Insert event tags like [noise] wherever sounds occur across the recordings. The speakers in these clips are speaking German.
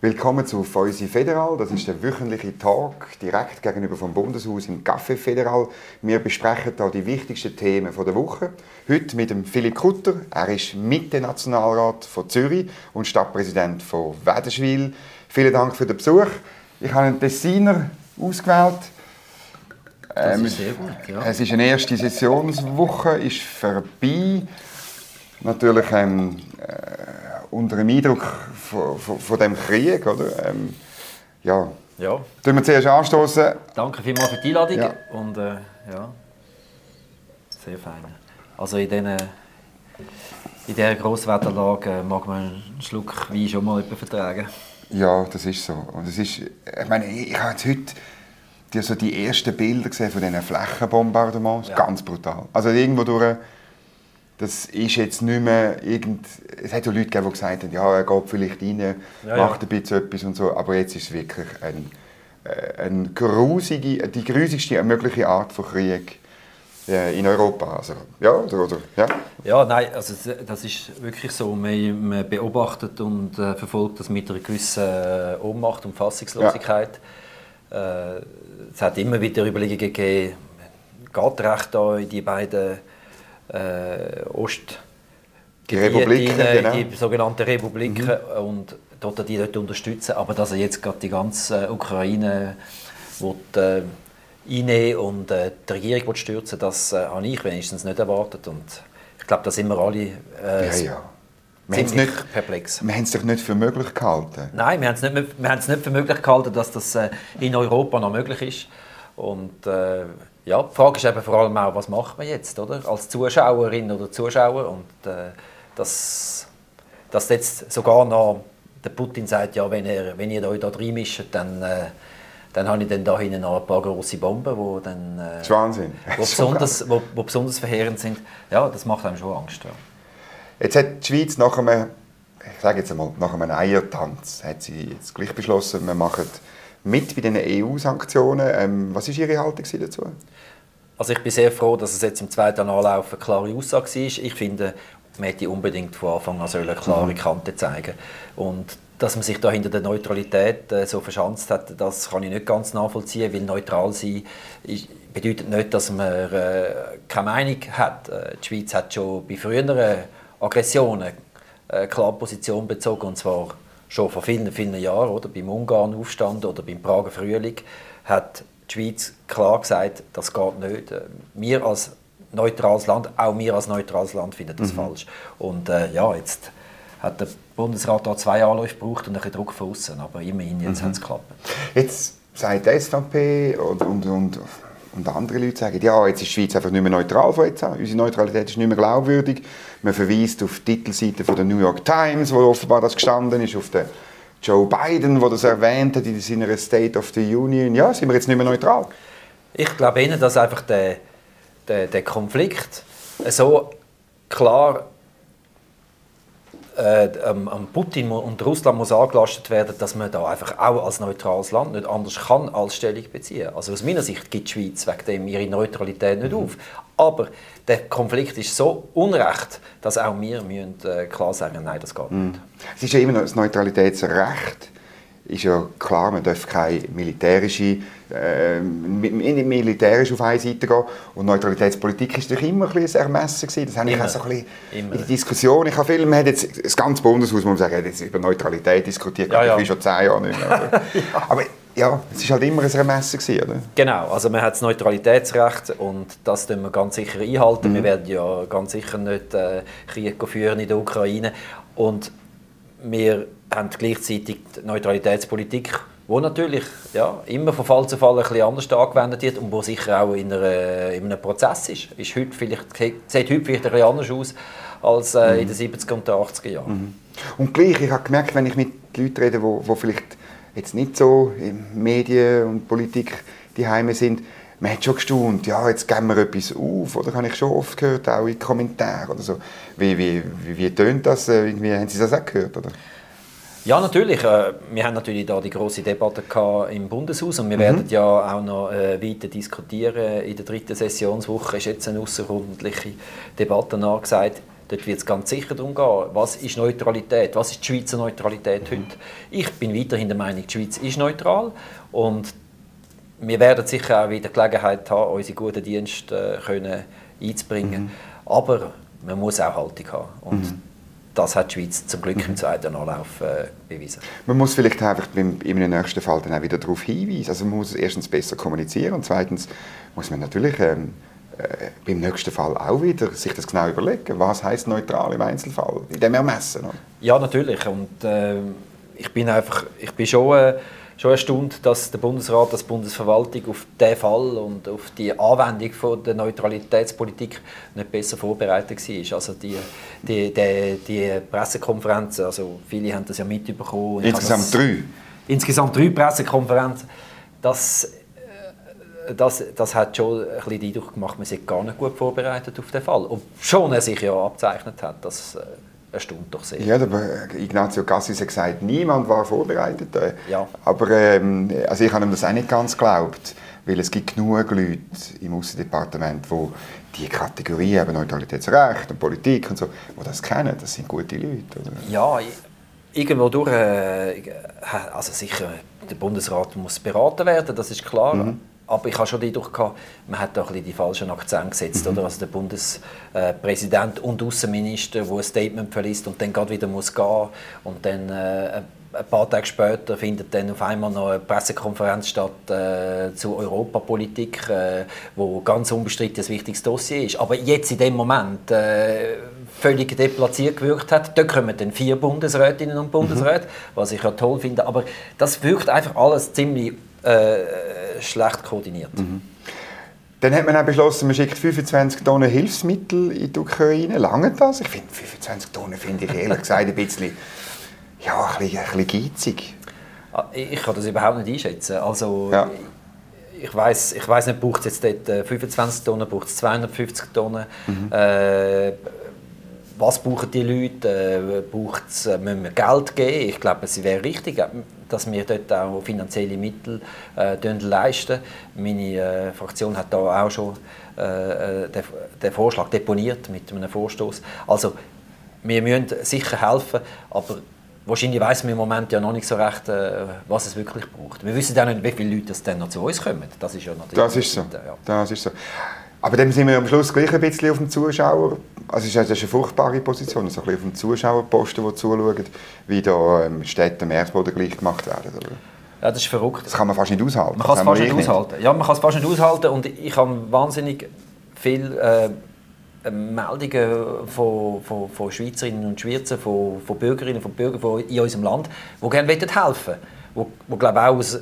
Willkommen zu Feusi Federal. Das ist der wöchentliche Tag direkt gegenüber vom Bundeshaus im Café Federal. Wir besprechen hier die wichtigsten Themen der Woche. Heute mit dem Philipp Kutter. Er ist Mitte-Nationalrat von Zürich und Stadtpräsident von Wädenswil. Vielen Dank für den Besuch. Ich habe einen Tessiner ausgewählt. Das ähm, ist sehr gut, ja. Es ist eine erste Sessionswoche, ist vorbei. Natürlich ähm, äh, unter dem Eindruck von, von, von dem Krieg, oder? Ähm, ja. Ja. Tun wir zuerst anstoßen. Danke vielmals für die Einladung ja. und äh, ja, sehr fein. Also in diesen in dieser Grosswetterlage mag man einen Schluck Wein schon mal vertragen. Ja, das ist so. Und es ist, ich meine, ich habe jetzt heute die, so die ersten Bilder gesehen von diesen Flächenbombardements. Ja. Ganz brutal. Also irgendwo durch das ist jetzt nicht mehr irgend... Es hat ja Leute gegeben, die gesagt haben, ja, er geht vielleicht rein, ja, macht ein bisschen etwas und so, aber jetzt ist es wirklich ein, äh, ein grusige, die grusigste mögliche Art von Krieg äh, in Europa. Also, ja, oder, oder, ja? ja, nein, also das ist wirklich so. Man, beobachtet und äh, verfolgt das mit einer gewissen Ohnmacht und Fassungslosigkeit. Ja. Es hat immer wieder Überlegungen gegeben, geht recht da in die beiden äh, Ost die Republiken, genau. die sogenannten Republiken mhm. und dort die dort unterstützen. Aber dass er jetzt gerade die ganze Ukraine will, äh, einnehmen und äh, die Regierung will stürzen, das äh, habe ich wenigstens nicht erwartet. Und ich glaube, da sind wir alle äh, ja, ja. Wir haben, nicht, perplex. wir haben es doch nicht für möglich gehalten. Nein, wir haben es nicht, wir haben es nicht für möglich gehalten, dass das äh, in Europa noch möglich ist. Und äh, ja, die Frage ist eben vor allem auch, was macht man jetzt, oder? Als Zuschauerin oder Zuschauer und äh, dass, dass jetzt sogar noch der Putin sagt, ja, wenn, er, wenn ihr euch da reinmischt, dann, äh, dann habe ich dann da hinten noch ein paar große Bomben, wo dann äh, das Wahnsinn. Wo [laughs] besonders, wo, wo, besonders verheerend sind. Ja, das macht einem schon Angst. Ja. Jetzt hat die Schweiz nach einem, ich sage jetzt einmal, nach einem Eiertanz, hat sie jetzt gleich beschlossen, wir machen mit bei den EU-Sanktionen. Ähm, was war Ihre Haltung dazu? Also ich bin sehr froh, dass es jetzt im zweiten Anlauf eine klare Aussage war. Ich finde, man hätte unbedingt von Anfang an eine klare mhm. Kante zeigen Und dass man sich da hinter der Neutralität äh, so verschanzt hat, das kann ich nicht ganz nachvollziehen, weil neutral sein ist, bedeutet nicht, dass man äh, keine Meinung hat. Äh, die Schweiz hat schon bei früheren Aggressionen äh, klar Position bezogen, und zwar schon vor vielen, vielen Jahren, oder beim Ungarn-Aufstand oder beim Prager Frühling, hat die Schweiz klar gesagt, das geht nicht. Wir als neutrales Land, auch wir als neutrales Land finden das mhm. falsch. Und äh, ja, jetzt hat der Bundesrat da zwei Anläufe gebraucht und ein bisschen Druck von außen, aber immerhin, jetzt mhm. hat es geklappt. Jetzt sagt die SVP und, und, und, und andere Leute sagen, ja, jetzt ist die Schweiz einfach nicht mehr neutral von jetzt an. Unsere Neutralität ist nicht mehr glaubwürdig. Man verweist auf die Titelseite von der New York Times, wo offenbar das gestanden ist, auf der Joe Biden, der das erwähnt hat in seiner State of the Union. Ja, sind wir jetzt nicht mehr neutral? Ich glaube Ihnen, dass einfach der, der, der Konflikt so klar äh, am Putin und Russland muss angelastet werden, dass man da einfach auch als neutrales Land nicht anders kann als Stellung beziehen. Also aus meiner Sicht gibt die Schweiz wegen dem ihre Neutralität nicht mhm. auf. Aber der Konflikt ist so unrecht, dass auch wir müssen, äh, klar sagen, nein, das geht mhm. nicht. Es ist ja immer noch das Neutralitätsrecht ist ja klar, man darf keine militärische, äh, militärisch auf eine Seite gehen. Und Neutralitätspolitik ist doch immer ein, ein Ermessen gewesen. Das habe ich auch so ein bisschen immer. in der Diskussion. Ich habe viel, man hat jetzt, das ganze Bundeshaus, muss man sagen, hat jetzt über Neutralität diskutiert, ja, ja. schon zehn Jahre nicht mehr. Aber, [laughs] ja. aber ja, es ist halt immer ein Ermessen gewesen, oder? Genau, also man hat das Neutralitätsrecht und das tun wir ganz sicher einhalten. Mhm. Wir werden ja ganz sicher nicht äh, Krieg führen in der Ukraine und wir haben gleichzeitig die Neutralitätspolitik, wo natürlich ja, immer von Fall zu Fall ein bisschen anders angewendet wird und wo sicher auch in, einer, in einem Prozess ist. ist heute vielleicht, sieht heute vielleicht ein bisschen anders aus als äh, mhm. in den 70er und 80er Jahren. Mhm. Und gleich, ich habe gemerkt, wenn ich mit Leuten rede, die vielleicht jetzt nicht so in Medien und Politik die Heime sind, man hat schon gestaunt, ja, jetzt geben wir etwas auf, oder habe ich schon oft gehört, auch in Kommentaren oder so. Wie, wie, wie, wie tönt das? Äh, irgendwie, haben Sie das auch gehört, oder? Ja, natürlich. Äh, wir haben natürlich da die große Debatte im Bundeshaus und wir mhm. werden ja auch noch äh, weiter diskutieren. In der dritten Sessionswoche ist jetzt eine außerordentliche Debatte angesagt. Dort wird es ganz sicher darum gehen, was ist Neutralität, was ist die Schweizer Neutralität mhm. heute. Ich bin weiterhin der Meinung, die Schweiz ist neutral und wir werden sicher auch wieder Gelegenheit haben, unsere guten Dienste äh, können einzubringen. Mhm. Aber man muss auch Haltung haben. Und mhm. Das hat die Schweiz zum Glück mhm. im zweiten Anlauf äh, bewiesen. Man muss vielleicht einfach beim, in einem nächsten Fall dann auch wieder darauf hinweisen. Also man muss erstens besser kommunizieren und zweitens muss man natürlich ähm, äh, beim nächsten Fall auch wieder sich das genau überlegen. Was heißt neutral im Einzelfall, in dem Ermessen? Oder? Ja, natürlich. Und äh, ich bin einfach, ich bin schon äh, schon erstaunt, dass der Bundesrat, die Bundesverwaltung auf diesen Fall und auf die Anwendung von der Neutralitätspolitik nicht besser vorbereitet war. Also die, die, die, die Pressekonferenzen, also viele haben das ja mitbekommen. Insgesamt das, drei? Insgesamt drei Pressekonferenzen. Das, äh, das, das hat schon ein bisschen den Eindruck gemacht, man sei gar nicht gut vorbereitet auf den Fall. Und schon er sich ja abzeichnet hat, dass äh, erstaunt doch sehr. Ja, aber Ignazio Cassis hat gesagt, niemand war vorbereitet. Ja. Aber ähm, also ich habe ihm das auch nicht ganz geglaubt, weil es gibt genug Leute im Außendepartement, die die Kategorie eben Neutralitätsrecht und Politik und so, die das kennen. Das sind gute Leute. Oder? Ja, irgendwo durch, äh, also sicher, der Bundesrat muss beraten werden, das ist klar. Mhm. Aber ich habe schon den Eindruck gehabt, man hat da ein bisschen die falschen Akzent gesetzt. Mhm. Oder? Also der Bundespräsident und Außenminister, der ein Statement verliest und dann gerade wieder muss gehen und dann äh, ein paar Tage später findet dann auf einmal noch eine Pressekonferenz statt äh, zur Europapolitik, äh, wo ganz unbestritten ein wichtiges Dossier ist. Aber jetzt in dem Moment äh, völlig deplatziert gewirkt hat. Da kommen dann vier Bundesrätinnen und Bundesräte, mhm. was ich ja toll finde. Aber das wirkt einfach alles ziemlich äh, schlecht koordiniert. Mhm. Dann hat man auch beschlossen, man schickt 25 Tonnen Hilfsmittel in die Ukraine. Lange das? Ich finde 25 Tonnen finde ich ehrlich gesagt ein bisschen, ja, ein bisschen, ein bisschen geizig. Ah, ich kann das überhaupt nicht einschätzen. Also, ja. ich weiß ich weiss nicht, braucht es jetzt dort 25 äh, Tonnen, braucht es 250 Tonnen? Mhm. Äh, was brauchen die Leute? Äh, braucht's, äh, müssen wir Geld geben? Ich glaube, es wäre richtig, dass wir dort auch finanzielle Mittel äh, leisten. Meine äh, Fraktion hat da auch schon äh, den, den, Vorschlag deponiert mit einem Vorstoß. Also wir müssen sicher helfen, aber wahrscheinlich weiß man im Moment ja noch nicht so recht, äh, was es wirklich braucht. Wir wissen auch nicht, wie viele Leute dann noch zu uns kommen. Das ist ja natürlich. Das ist so. Ja. Das ist so. Aber dann sind wir am Schluss gleich ein bisschen auf dem Zuschauer. Also das ist eine furchtbare Position, so ein bisschen auf dem Zuschauerposten, die zuschauen, wie da ähm, Städte am Erdboden gleich gemacht werden. Oder? Ja, das ist verrückt. Das kann man fast nicht aushalten. Man kann es fast nicht aushalten. Ja, man kann es fast nicht aushalten und ich habe wahnsinnig viele äh, Meldungen von, von, von Schweizerinnen und Schweizern, von, von Bürgerinnen und Bürgern in unserem Land, die gerne helfen wollen. Die, die glaube auch aus,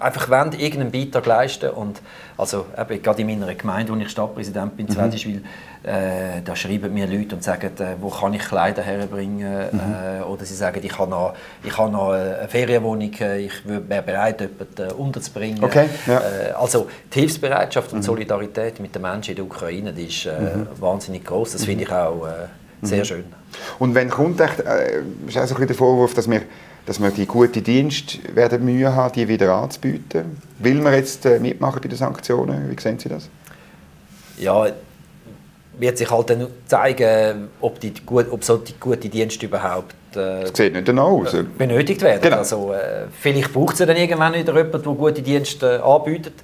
einfach wollen, irgendeinen Beitrag leisten und also eben, gerade in meiner Gemeinde, wo ich Stadtpräsident bin, mhm. Zwedischwil, äh, da schreiben mir Leute und sagen, äh, wo kann ich Kleider herbringen mhm. äh, oder sie sagen, ich habe noch, ich habe noch eine Ferienwohnung, äh, ich wäre bereit, jemanden äh, unterzubringen. Okay, ja. Äh, also die Hilfsbereitschaft und mhm. Solidarität mit den Menschen in der Ukraine, die ist mhm. wahnsinnig groß. Das finde mhm. ich auch sehr mhm. schön. Und wenn kommt echt, ist auch so ein der Vorwurf, dass wir dass wir die guten Dienste werden Mühe haben, die wieder anzubieten. Will man jetzt äh, mitmachen bei den Sanktionen? Wie sehen Sie das? Ja, wird sich halt dann zeigen, ob, die, ob so die guten Dienste überhaupt äh, sieht nicht aus. benötigt werden. Genau. Also, äh, vielleicht braucht es dann irgendwann wieder jemanden, der gute Dienste anbietet.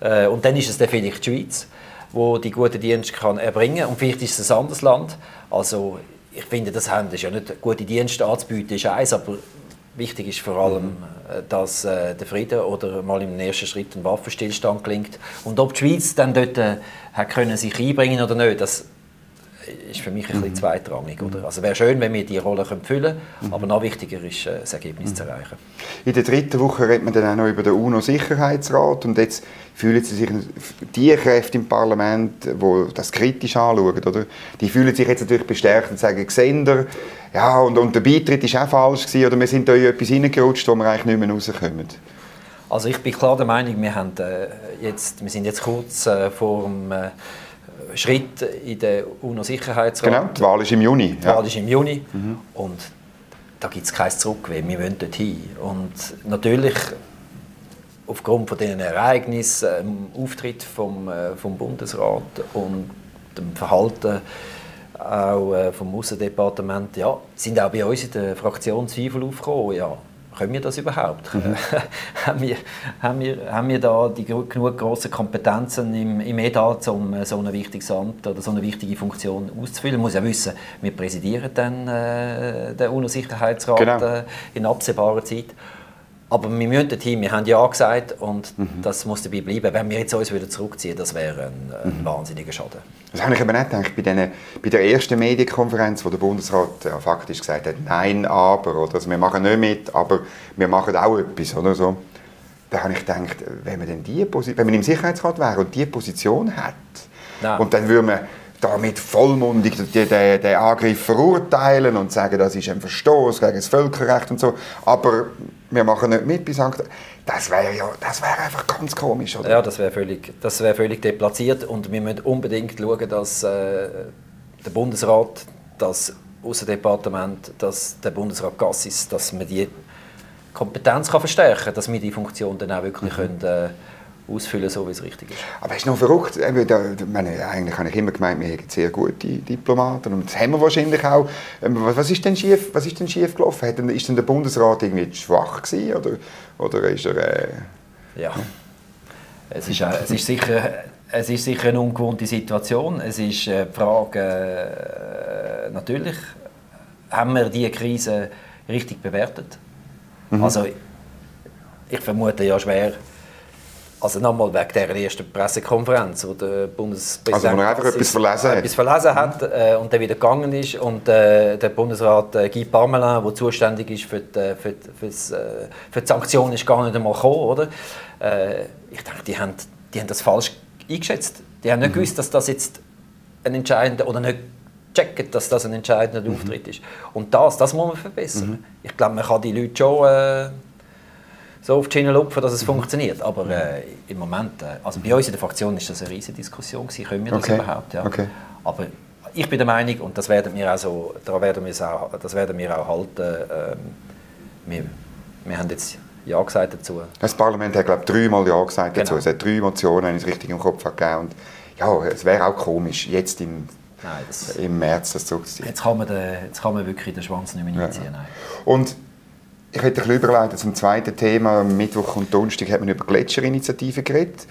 Äh, und dann ist es dann vielleicht die Schweiz, wo die guten Dienste kann erbringen kann. Und vielleicht ist es ein anderes Land. Also, ich finde, das haben das ja nicht gute Dienste anzubieten, ist eins, aber Wichtig ist vor allem. Äh, dass äh, der Frieden oder mal im ersten Schritt ein Waffenstillstand gelingt. Und ob die Schweiz dann dort äh, können sich einbringen oder nicht, das ist für mich ein bisschen mhm. zweitrangig. Oder? Also wäre schön, wenn wir diese Rolle füllen können, mhm. aber noch wichtiger ist, äh, das Ergebnis mhm. zu erreichen. In der dritten Woche redet man dann auch noch über den UNO-Sicherheitsrat und jetzt fühlen sie sich, die Kräfte im Parlament, die das kritisch anschauen, oder? die fühlen sich jetzt natürlich bestärkt und sagen, Gesender, ja, und, und der Beitritt war auch falsch gewesen, oder wir sind da in etwas hineingerutscht, wo wir eigentlich nicht mehr rauskommen. Also ich bin klar der Meinung, wir, haben, äh, jetzt, wir sind jetzt kurz äh, vor dem äh, Schritt in den UNO-Sicherheitsrat. Genau, die Wahl ist im Juni. Die Wahl ist im Juni mhm. und da gibt es kein Zurück, wir wollen dort hin. Und natürlich aufgrund von diesen Ereignissen, dem Auftritt vom, äh, vom Bundesrat und dem Verhalten auch äh, vom Außendepartement, ja, sind auch bei uns in der Fraktion Zweifel aufgekommen, ja, können wir das überhaupt? Mhm. [laughs] haben, wir, haben, wir, haben wir da die genug grossen Kompetenzen im, im EDA, um äh, so ein wichtiges Amt oder so eine wichtige Funktion auszufüllen? Man muss ja wissen, wir präsidieren dann äh, den UNO-Sicherheitsrat genau. äh, in absehbarer Zeit. Aber wir müssen dorthin, wir haben Ja gesagt und mhm. das muss dabei bleiben. Wenn wir jetzt uns wieder zurückziehen, das wäre ein, ein mhm. wahnsinniger Schaden. Das habe ich aber nicht gedacht, bei, denen, bei der ersten Medienkonferenz, wo der Bundesrat ja, faktisch gesagt hat, nein, aber, oder, also wir machen nicht mit, aber wir machen auch etwas, oder so. Da habe ich gedacht, wenn man, denn die wenn man im Sicherheitsrat wäre und diese Position hat, nein. und dann würde man damit vollmundig den, Angriff verurteilen und sagen, das ist ein Verstoß gegen das Völkerrecht und so, aber wir machen nicht mit bis St. Das wäre ja, das wäre einfach ganz komisch, oder? Ja, das wäre völlig, das wäre völlig deplatziert und wir müssen unbedingt schauen, dass äh, der Bundesrat, das Außendepartement, dass der Bundesrat Gassis, dass man die Kompetenz kann verstärken kann, dass wir die Funktion dann auch wirklich mhm. können, äh, ausfüllen, so wie es richtig ist. Aber es ist noch verrückt. Meine, eigentlich habe ich immer gemeint, wir haben sehr gute Diplomaten und das haben wir wahrscheinlich auch. Ähm, was ist denn schief, was ist denn schief gelaufen? Hat ist denn der Bundesrat irgendwie schwach gewesen oder, oder ist er... Äh, ja, es ist, es ist sicher... Es ist sicher eine ungewohnte Situation. Es ist äh, die Frage, äh, natürlich, haben wir diese Krise richtig bewertet? Mhm. Also, ich vermute ja schwer, also nochmal wegen der ersten Pressekonferenz, wo der Bundespräsident also, einfach etwas verlesen hat, etwas verlesen hat äh, und dann wieder gegangen ist und äh, der Bundesrat äh, Guy Parmelin, der zuständig ist für die, für, die, äh, für die Sanktionen, ist gar nicht einmal gekommen, oder? Äh, ich denke, die haben, die haben das falsch eingeschätzt. Die haben nicht mhm. gewusst, dass das jetzt ein entscheidender oder nicht checken, dass das ein entscheidender mhm. Auftritt ist. Und das, das muss man verbessern. Mhm. Ich glaube, man kann die Leute schon äh, so auf die Schiene lupfen, dass es funktioniert. Aber äh, im Moment, äh, also bei uns in der Fraktion ist das eine riesige Diskussion gewesen, können wir das okay. überhaupt? Ja. Okay. Aber ich bin der Meinung, und das werden wir auch so, da werden wir auch, das werden wir auch halten, äh, wir, wir haben jetzt ja gesagt dazu. Das Parlament hat, glaube ich, dreimal Ja gesagt dazu. Genau. Es hat drei Motionen, wenn ich es richtig im Kopf habe, gegeben. Und ja, es wäre auch komisch, jetzt im, Nein, das, im März das zurückzuziehen. Jetzt kann man, den, jetzt kann man wirklich den Schwanz nicht mehr einziehen. Ja. Und ich hätte ein überleiten zum zweiten Thema. Am Mittwoch und Donnerstag hat man über Gletscherinitiative geredet.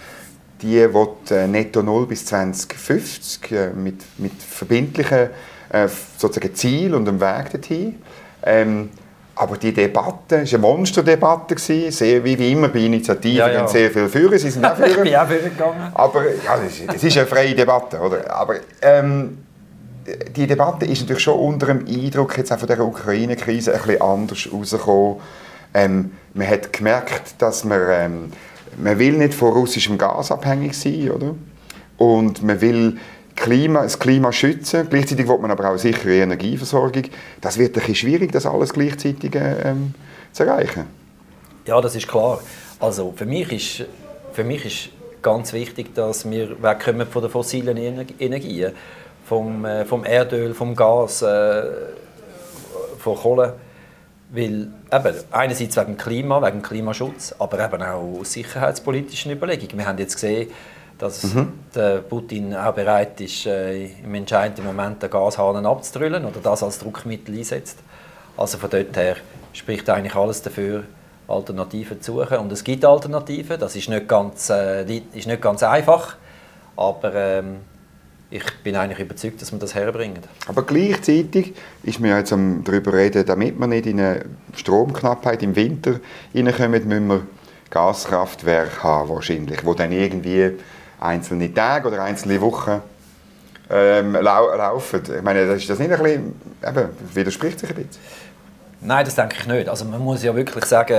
Die wird äh, netto null bis 2050 äh, mit, mit verbindlichen äh, sozusagen Ziel und einem Weg dorthin. Ähm, aber die Debatte war eine Monsterdebatte, sehr wie immer bei Initiativen, ja, ja. sehr viel führen, sie sind auch [laughs] führen. ich bin auch führen gegangen. Aber ja, es ist eine freie Debatte, oder? Aber ähm, die Debatte ist natürlich schon unter dem Eindruck jetzt auch von der Ukraine-Krise ein bisschen anders rausgekommen. Ähm, man hat gemerkt, dass man, ähm, man will nicht von russischem Gas abhängig sein, oder? Und man will Klima, das Klima schützen. Gleichzeitig will man aber auch sichere Energieversorgung. Das wird ein bisschen schwierig, das alles gleichzeitig ähm, zu erreichen. Ja, das ist klar. Also für mich ist, für mich ist ganz wichtig, dass wir wegkommen von den fossilen Energien vom, äh, vom Erdöl, vom Gas, äh, von Kohle. Weil eben, einerseits wegen Klima, wegen Klimaschutz, aber eben auch aus sicherheitspolitischen Überlegungen. Wir haben jetzt gesehen, dass mhm. der Putin auch bereit ist, äh, im entscheidenden Moment den Gashahn abzudrüllen oder das als Druckmittel einsetzt. Also von dort her spricht eigentlich alles dafür, Alternativen zu suchen. Und es gibt Alternativen, das ist nicht ganz, äh, ist nicht ganz einfach, aber ähm, ich bin eigentlich überzeugt, dass wir das herbringen. Aber gleichzeitig ist mir jetzt darüber reden, damit wir nicht in eine Stromknappheit im Winter hineinkommen, müssen wir Gaskraftwerke haben wahrscheinlich, wo dann irgendwie einzelne Tage oder einzelne Wochen ähm, lau laufen. Ich meine, ist das nicht ein bisschen, eben, widerspricht sich ein bisschen? Nein, das denke ich nicht. Also man muss ja wirklich sagen,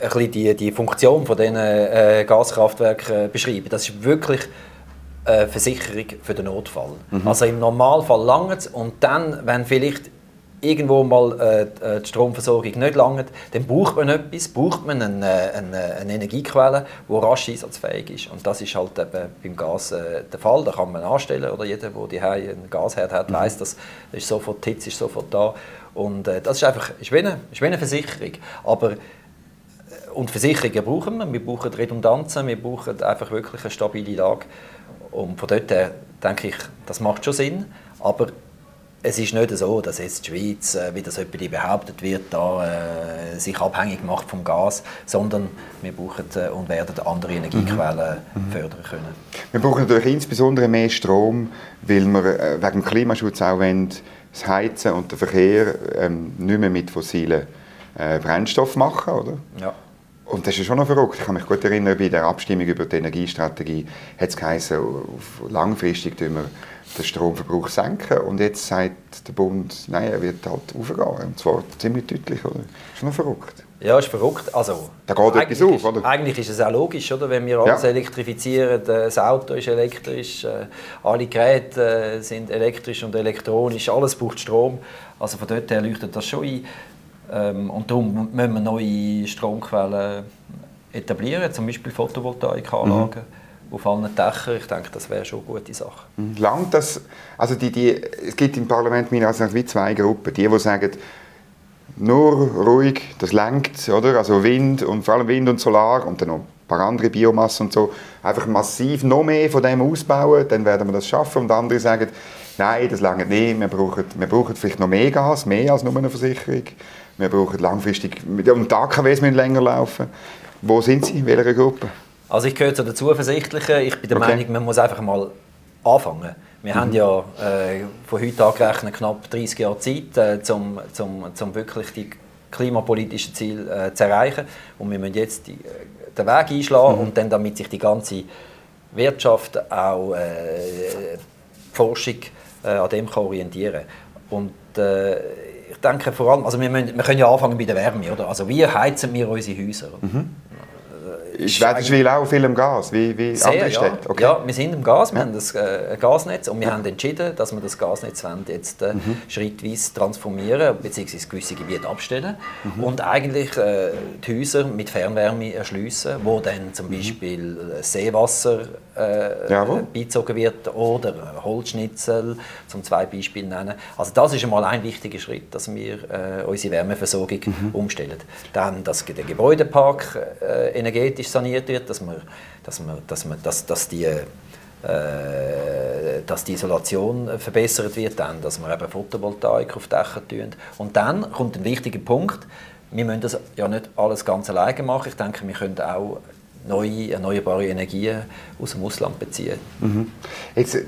ein bisschen die, die Funktion von diesen äh, Gaskraftwerken äh, beschreiben. Das ist wirklich äh, Versicherung für den Notfall. Mhm. Also im Normalfall langt es und dann, wenn vielleicht irgendwo mal äh, äh, die Stromversorgung nicht langt, dann braucht man etwas, braucht man eine, eine, eine, Energiequelle, die rasch einsatzfähig ist. Und das ist halt eben beim Gas äh, der Fall. Da kann man anstellen oder jeder, der einen Gasherd hat, mhm. weiß, dass ist sofort die Hitze ist sofort da. Und äh, das ist einfach ist wie, eine, ist wie eine Versicherung. Aber äh, und Versicherungen brauchen wir. Wir brauchen Redundanzen, wir brauchen einfach wirklich eine stabile Lage. Und von dort her denke ich, das macht schon Sinn. Aber es ist nicht so, dass jetzt die Schweiz, äh, wie das jemand behauptet wird, da, äh, sich abhängig macht vom Gas, sondern wir brauchen äh, und werden andere Energiequellen mhm. mhm. fördern können. Wir brauchen natürlich insbesondere mehr Strom, weil wir äh, wegen dem Klimaschutz auch wollen, das Heizen und der Verkehr ähm, nicht mehr mit fossilen äh, Brennstoffen machen, oder? Ja. Und das ist schon noch verrückt. Ich kann mich gut erinnern, bei der Abstimmung über die Energiestrategie hat es geheißen, langfristig wir den Stromverbrauch senken. Und jetzt sagt der Bund, nein, er wird halt aufgehen. Und zwar ziemlich deutlich. Oder? Ist schon noch verrückt. Ja, ist verrückt. Also, da geht etwas auf, oder? Eigentlich ist es auch logisch, oder? wenn wir alles ja. elektrifizieren. Das Auto ist elektrisch, äh, alle Geräte äh, sind elektrisch und elektronisch, alles braucht Strom. Also von dort her leuchtet das schon ein. Ähm, und darum müssen wir neue Stromquellen etablieren, zum Beispiel Photovoltaikanlagen. Mhm auf allen Dächern. Ich denke, das wäre schon eine gute Sache. Mhm. Langt das, also die, die, es gibt im Parlament meiner Ansicht nach wie zwei Gruppen. Die, die sagen, nur ruhig, das lenkt, oder? Also Wind und vor allem Wind und Solar und dann noch ein paar andere Biomasse und so. Einfach massiv noch mehr von dem ausbauen, dann werden wir das schaffen. Und andere sagen, nein, das langt nicht, wir brauchen, wir brauchen vielleicht noch mehr Gas, mehr als nur eine Versicherung. Wir brauchen langfristig, und die AKWs müssen länger laufen. Wo sind Sie, in welcher Gruppe? Also ich gehöre zu den Zuversichtlichen. Ich bin der okay. Meinung, man muss einfach mal anfangen. Wir mhm. haben ja äh, von heute angerechnet knapp 30 Jahre Zeit, äh, um zum, zum wirklich die klimapolitischen Ziele äh, zu erreichen. Und wir müssen jetzt die, äh, den Weg einschlagen mhm. und dann, damit sich die ganze Wirtschaft, auch äh, Forschung äh, an dem kann orientieren Und äh, ich denke vor allem, also wir, müssen, wir können ja anfangen bei der Wärme, oder? Also wie heizen wir unsere Häuser? Mhm. Ist Wädenswil auch viel im Gas, wie, wie Sehr, andere Städte? Okay. Ja, wir sind im Gas, wir ja. haben das äh, Gasnetz und wir ja. haben entschieden, dass wir das Gasnetz jetzt äh, mhm. schrittweise transformieren bzw. gewisse Gebiete abstellen mhm. und eigentlich äh, die Häuser mit Fernwärme erschließen, wo dann zum mhm. Beispiel Seewasser äh, beizogen wird oder Holzschnitzel, zum zwei Beispiele nennen. Also das ist einmal ein wichtiger Schritt, dass wir äh, unsere Wärmeversorgung mhm. umstellen. Dann, dass der Gebäudepark äh, energetisch saniert wird, dass, wir, dass, wir, dass, wir, dass, dass die äh, dass die Isolation verbessert wird, dann, dass wir eben Photovoltaik auf Dächer tun. Und dann kommt ein wichtiger Punkt, wir müssen das ja nicht alles ganz alleine machen. Ich denke, wir können auch neue erneuerbare Energien aus dem Ausland beziehen. Mhm. Jetzt,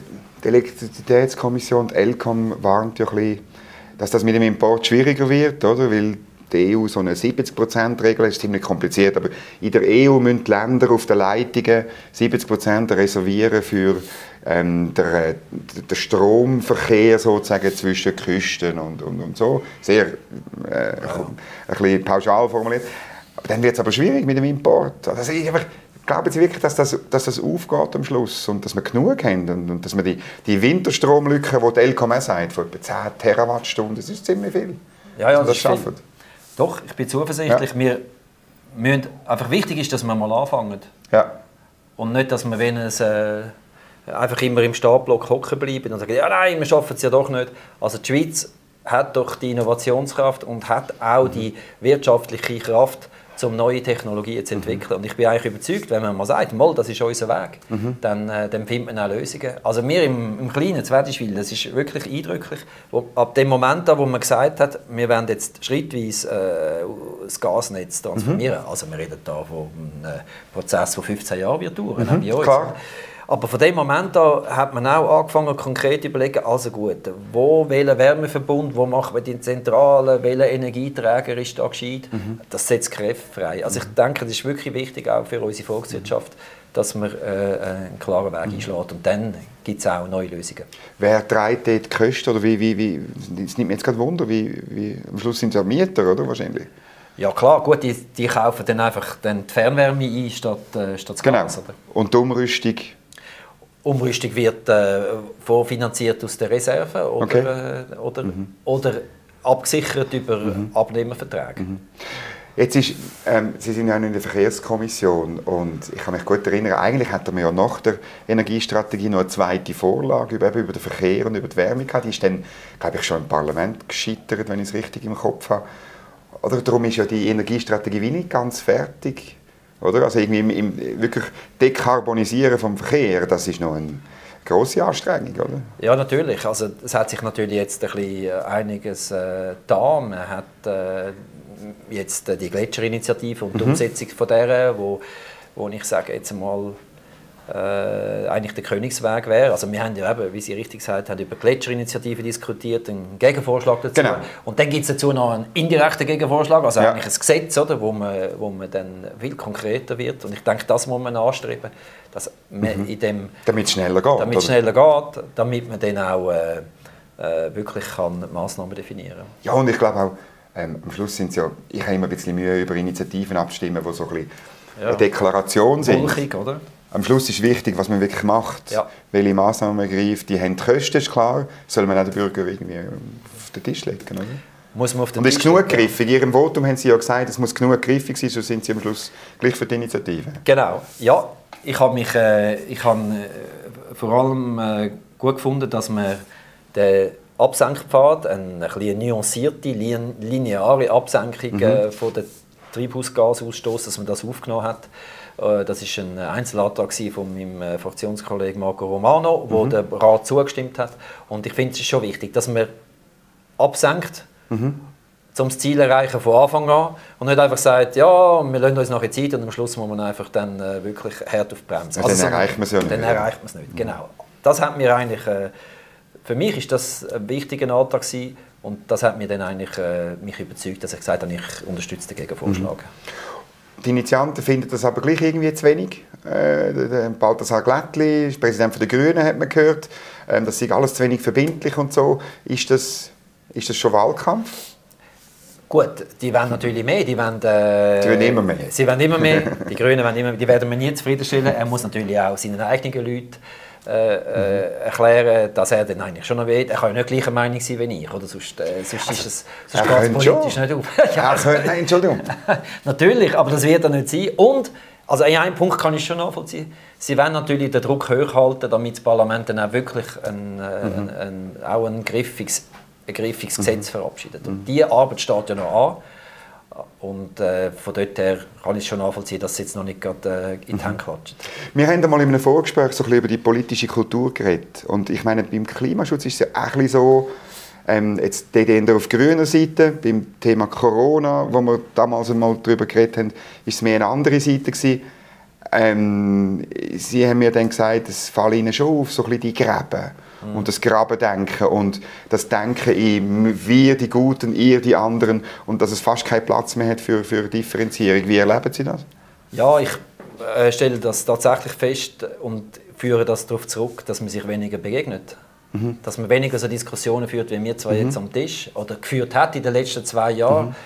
die Elektrizitätskommission, die ELCOM, warnt ja ein bisschen, dass das mit dem Import schwieriger wird, oder? weil die EU so eine 70%-Regel ist ziemlich kompliziert, aber in der EU müssen die Länder auf den Leitungen 70% reservieren für ähm, den, äh, den Stromverkehr sozusagen zwischen Küsten und, und, und so. Sehr äh, ein bisschen pauschal formuliert. Aber dann wird es aber schwierig mit dem Import. Also ich glauben Sie wirklich, dass das, dass das aufgeht am Schluss und dass wir genug haben und, und dass wir die, die Winterstromlücke, die die LKM sagt, von etwa 10 Terawattstunden, das ist ziemlich viel. Ja, ja, das, das schaffen. Doch, ich bin zuversichtlich. Ja. Wir müssen, einfach wichtig ist, dass wir mal anfangen. Ja. Und nicht, dass wir, wenn es äh, einfach immer im Startblock hocken bleiben und sagen, ja nein, wir schaffen es ja doch nicht. Also die Schweiz hat doch die Innovationskraft und hat auch die wirtschaftliche Kraft, um neue Technologien zu entwickeln. Mhm. Und ich bin eigentlich überzeugt, wenn man mal sagt, mal, das ist unser Weg, mhm. dann, äh, dann findet man auch Lösungen. Also wir im, im kleinen Zwedischwil, das ist wirklich eindrücklich. Wo, ab dem Moment an, wo man gesagt hat, wir werden jetzt schrittweise äh, das Gasnetz transformieren, mhm. also wir reden da von einem Prozess, der 15 Jahre wird dauern, mhm. Klar. Aber von dem Moment an hat man auch angefangen, konkret zu überlegen, also gut, wo, welcher Wärmeverbund, wo machen wir die Zentrale, welcher Energieträger ist da gescheit. Mhm. Das setzt Kräfte frei. Also ich mhm. denke, das ist wirklich wichtig auch für unsere Volkswirtschaft, dass man äh, einen klaren Weg mhm. einschlägt. Und dann gibt es auch neue Lösungen. Wer trägt dort die Kosten? Oder wie, wie, wie, das nimmt mir jetzt gerade Wunder, wie, wie, am Schluss sind es ja Mieter, oder, wahrscheinlich? Ja klar, gut, die, die kaufen dann einfach dann die Fernwärme ein statt, äh, statt das genau. Gas. Oder? Und die Umrüstung Umrüstung wird äh, vorfinanziert aus der Reserve oder, okay. äh, oder, mhm. oder abgesichert über mhm. Abnehmerverträge. Mhm. Jetzt ist, ähm, Sie sind ja in der Verkehrskommission und ich kann mich gut erinnern, eigentlich hatten wir ja nach der Energiestrategie noch eine zweite Vorlage über, über den Verkehr und über die Wärme gehabt. Die ist dann, glaube ich, schon im Parlament gescheitert, wenn ich es richtig im Kopf habe. Oder darum ist ja die Energiestrategie wie nicht ganz fertig. Oder? Also irgendwie im, im, wirklich Dekarbonisieren vom Verkehr, das ist noch ein, grosse Anstrengung, oder? Ja, natürlich. Also, es hat sich natürlich jetzt ein bisschen äh, einiges äh, da. Man hat äh, jetzt die Gletscherinitiative und die mhm. Umsetzung von der, wo, wo ich sage jetzt mal äh, eigentlich der Königsweg wäre. Also wir haben ja eben, wie Sie richtig gesagt haben, über Gletscherinitiative diskutiert, einen Gegenvorschlag dazu. Genau. Und dann gibt es dazu noch einen indirekten Gegenvorschlag, also ja. eigentlich ein Gesetz, oder, wo, man, wo man dann viel konkreter wird. Und ich denke, das muss man anstreben, dass man mhm. in dem... Damit es schneller geht. Damit es schneller geht, damit man dann auch äh, äh, wirklich kann Massnahmen definieren kann. Ja, und ich glaube auch, ähm, am Schluss sind es ja, ich habe immer ein bisschen Mühe über Initiativen abstimmen, die so ein bisschen ja. eine Deklaration sind. Mulchig, oder? Am Schluss ist wichtig, was man wirklich macht, ja. welche Maßnahmen man greift. Die haben die Kosten, ist klar, soll man auch den Bürger irgendwie auf den Tisch legen. Oder? Muss man auf den Und es ist genug griffig. In Ihrem Votum haben Sie ja gesagt, es muss genug griffig sein, sonst sind Sie am Schluss gleich für die Initiative. Genau, ja. Ich habe mich äh, ich habe, äh, vor allem äh, gut gefunden, dass man den Absenkpfad, eine, eine nuancierte, lineare Absenkung mhm. äh, von der Treibhausgasausstoß, dass man das aufgenommen hat. Äh, das ist ein Einzelantrag von meinem äh, Fraktionskollegen Marco Romano, wo mhm. der Rat zugestimmt hat. Und ich finde es ist schon wichtig, dass man absenkt, mhm. um das Ziel erreichen von Anfang an und nicht einfach sagt, ja, wir lassen uns nachher Zeit und am Schluss muss man einfach dann äh, wirklich hart auf die Bremse. Also dann erreicht man es ja nicht. Dann erreicht man es nicht, genau. Das hat mir eigentlich, für mich ist das ein wichtiger Antrag gewesen, und das hat mich dann eigentlich äh, mich überzeugt, dass ich gesagt habe, ich unterstütze den Gegenvorschlag. Mhm. Die Initianten finden das aber gleich irgendwie zu wenig. Äh, Balthasar Glättli, Präsident der Grünen, hat man gehört. Ähm, das sei alles zu wenig verbindlich und so. Ist das, ist das schon Wahlkampf? Gut, die wollen natürlich mehr. Die wollen, äh, die wollen immer mehr. Sie wollen immer mehr. [laughs] Die Grünen wollen immer mehr. Die werden wir nie zufriedenstellen. Er muss natürlich auch seinen eigenen Leuten äh, äh, erklären, dass er dann eigentlich schon noch will. Er kann ja nicht gleicher Meinung sein wie ich, oder? Sonst, äh, sonst also, ist es sonst geht politisch nicht auf. ja, könnte, nein, [laughs] Entschuldigung. natürlich, aber das wird er nicht sein. Und, also in einem Punkt kann ich schon nachvollziehen, sie wollen natürlich den Druck hochhalten, damit das Parlament dann auch wirklich ein, äh, mhm. ein, ein, auch ein griffiges, ein griffiges mhm. Gesetz verabschiedet. Und mhm. diese Arbeit steht ja noch an. Und äh, von dort her kann ich schon nachvollziehen, dass es jetzt noch nicht gerade äh, in die Hände klatscht. Wir haben einmal in einem Vorgespräch so ein bisschen über die politische Kultur geredet. Und ich meine, beim Klimaschutz ist es ja auch ein so, ähm, jetzt die auf grüner Seite, beim Thema Corona, wo wir damals einmal darüber geredet haben, ist es mehr eine andere Seite gewesen. Ähm, Sie haben mir dann gesagt, es fallen Ihnen schon auf, so ein bisschen die Gräben mhm. und das Grabendenken und das Denken in wir die Guten, ihr die anderen und dass es fast keinen Platz mehr hat für, für Differenzierung. Wie erleben Sie das? Ja, ich äh, stelle das tatsächlich fest und führe das darauf zurück, dass man sich weniger begegnet. Mhm. Dass man weniger so Diskussionen führt, wie wir zwei mhm. jetzt am Tisch oder geführt hat in den letzten zwei Jahren.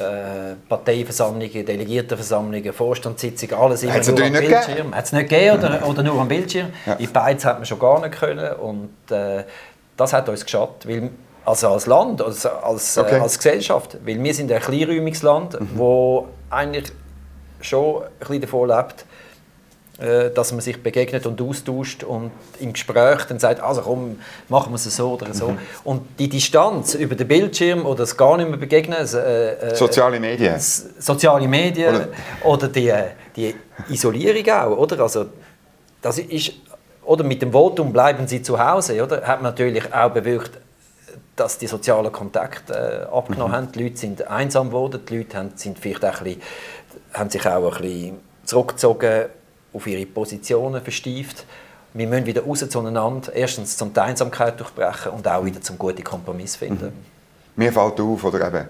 Äh, Parteiversammlungen, Delegiertenversammlungen, Vorstandssitzungen, alles immer nur am Bildschirm. Hat es nicht gegeben oder, oder nur am Bildschirm? Ja. In beides hat man schon gar nicht können und äh, das hat uns geschadet, weil, also als Land, als, als, äh, okay. äh, als Gesellschaft, weil wir sind ein kleinräumiges Land, mhm. wo eigentlich schon ein bisschen davon lebt, dass man sich begegnet und austauscht und im Gespräch dann sagt, also komm, machen wir es so oder so. Mhm. Und die Distanz über den Bildschirm oder das gar nicht mehr begegnen, äh, äh, soziale Medien, soziale Medien oder, oder die, die Isolierung auch, oder? Also das ist oder mit dem Votum bleiben Sie zu Hause, oder? Hat man natürlich auch bewirkt, dass die sozialen Kontakte äh, abgenommen mhm. haben. Die Leute sind einsam geworden, die Leute haben, sind vielleicht auch ein bisschen, haben sich auch ein bisschen zurückgezogen auf ihre Positionen verstieft. Wir müssen wieder raus zueinander, erstens zum die Einsamkeit durchbrechen und auch wieder zum guten Kompromiss finden. Mhm. Mir fällt auf, oder eben,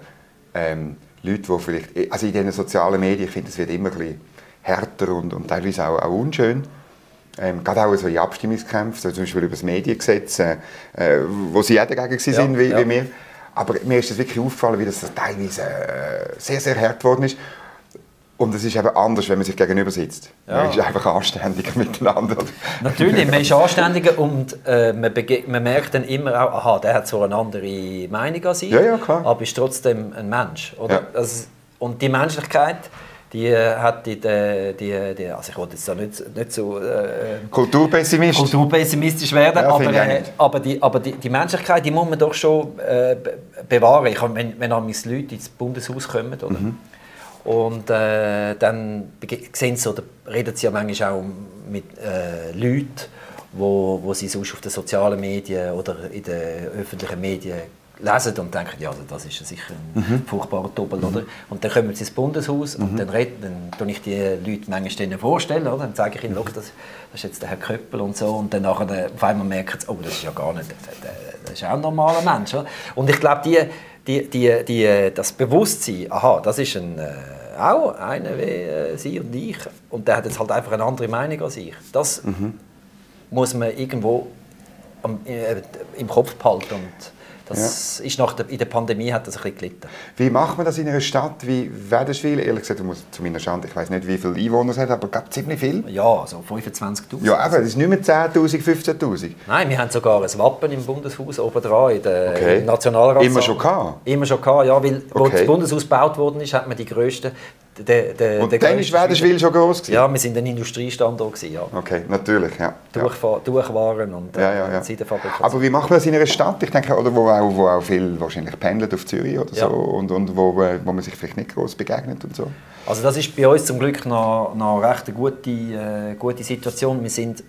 ähm, Leute, die vielleicht, also in diesen sozialen Medien, ich finde, es wird immer ein bisschen härter und, und teilweise auch, auch unschön. Ähm, gerade auch so in Abstimmungskämpfen, so zum Beispiel über das Mediengesetz, äh, äh wo sie auch dagegen ja, sind, wie, ja. wie wir. Aber mir ist das wirklich aufgefallen, wie das teilweise äh, sehr, sehr hart geworden ist. Und es ist eben anders, wenn man sich gegenüber sitzt. Ja. Man ist einfach anständiger [laughs] miteinander. Natürlich, man ist [laughs] anständiger und äh, man, man, merkt dann immer auch, aha, der hat so eine andere Meinung als ich, ja, ja, klar. aber ist trotzdem ein Mensch. Oder? Also, und die Menschlichkeit, die äh, hat die, die, die, also ich wollte jetzt da nicht, nicht so äh, kulturpessimistisch. kulturpessimistisch werden, ja, aber, äh, aber, die, aber die, die Menschlichkeit, die muss man doch schon äh, bewahren. Ich, wenn, wenn Leute ins Bundeshaus kommen, oder? Mhm und äh, dann sehen sie oder reden sie ja manchmal auch mit äh, Leuten wo, wo sie sonst auf den sozialen Medien oder in den öffentlichen Medien lesen und denken, ja, also das ist sicher ein mhm. furchtbarer Doppel, mhm. oder? Und dann kommen sie ins Bundeshaus mhm. und dann, reden, dann tue ich die Leute manchmal denen vorstellen, oder? Dann zeige ich ihnen, das, das ist jetzt der Herr Köppel und so und dann nachher, auf einmal merken sie, oh, das ist ja gar nicht, das ist auch ein normaler Mensch, oder? Und ich glaube, die, die, die, die, das Bewusstsein, aha, das ist ein, äh, auch einer wie äh, Sie und ich und der hat jetzt halt einfach eine andere Meinung als ich, das mhm. muss man irgendwo am, äh, im Kopf behalten und das ja. ist nach der, in der Pandemie hat das ein bisschen gelitten. Wie macht man das in einer Stadt wie Wädenswil? Ehrlich gesagt, muss zu meiner Schande, ich weiß nicht, wie viele Einwohner es hat, aber gab ziemlich viel? Ja, so 25'000. Ja, aber das ist nicht mehr 10'000, 15'000. Nein, wir haben sogar ein Wappen im Bundeshaus oben dran, in der, okay. im Nationalrat. Immer schon gehabt? Immer schon gehabt, ja, weil okay. als das Bundeshaus gebaut worden ist, hat man die grössten der, der, und dann war Wädenswil schon groß? Gewesen? Ja, wir waren ein Industriestandort. Gewesen, ja. Okay, natürlich. Ja. Durchfahr Durchwaren und äh, ja, ja, ja. Aber wie macht man das in einer Stadt? Ich denke, oder wo auch, wo auch viel wahrscheinlich pendelt auf Zürich oder so und, und wo, äh, wo man sich vielleicht nicht groß begegnet und so. Also das ist bei uns zum Glück noch, noch recht eine gute, äh, gute Situation. Wir sind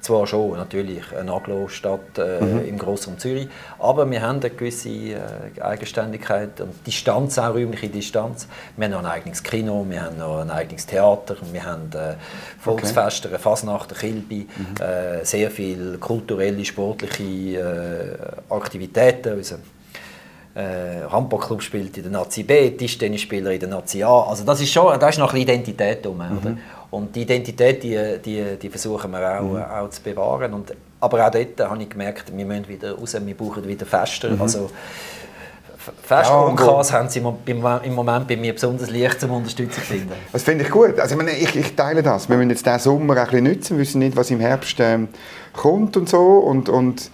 zwar schon natürlich eine Aglo-Stadt äh, mhm. im Grossraum Zürich, aber wir haben eine gewisse äh, Eigenständigkeit und Distanz, auch räumliche Distanz. Wir haben noch ein eigenes Kino, wir haben noch ein eigenes Theater, wir haben äh, Volksfeste, okay. Fasnacht, Kilby, mhm. äh, sehr viele kulturelle, sportliche äh, Aktivitäten. Unser äh, Handballclub spielt in der Nazi B, Tischtennisspieler in der Nazi A. Also das ist schon, da ist noch ein Identität drum, mhm. Und die Identität, die, die, die versuchen wir auch, mhm. auch zu bewahren. Und, aber auch dort habe ich gemerkt, wir müssen wieder raus, wir brauchen wieder Fester. Mhm. Also, Fest ja, und Kas haben sie im Moment bei mir besonders leicht zum Unterstützen finden. Das finde ich gut. Also ich, meine, ich, ich, teile das. Wir müssen jetzt diesen Sommer ein bisschen nutzen, wir wissen nicht, was im Herbst ähm, kommt und so. Und, und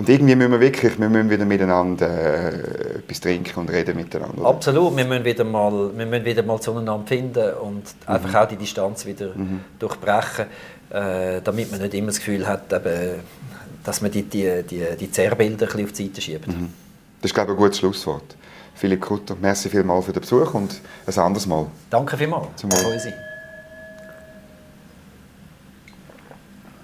und irgendwie müssen wir wirklich, wir müssen wieder miteinander äh, etwas trinken und reden miteinander. Oder? Absolut, wir müssen wieder mal, wir müssen wieder mal zueinander finden und mhm. einfach auch die Distanz wieder mhm. durchbrechen, äh, damit man nicht immer das Gefühl hat, eben, dass man die, die, die, die Zerrbilder ein auf die Seite schiebt. Mhm. Das ist, glaube ich, ein gutes Schlusswort. Philipp Kutter, merci vielmals für den Besuch und ein anderes Mal. Danke vielmals. Zum Wohl.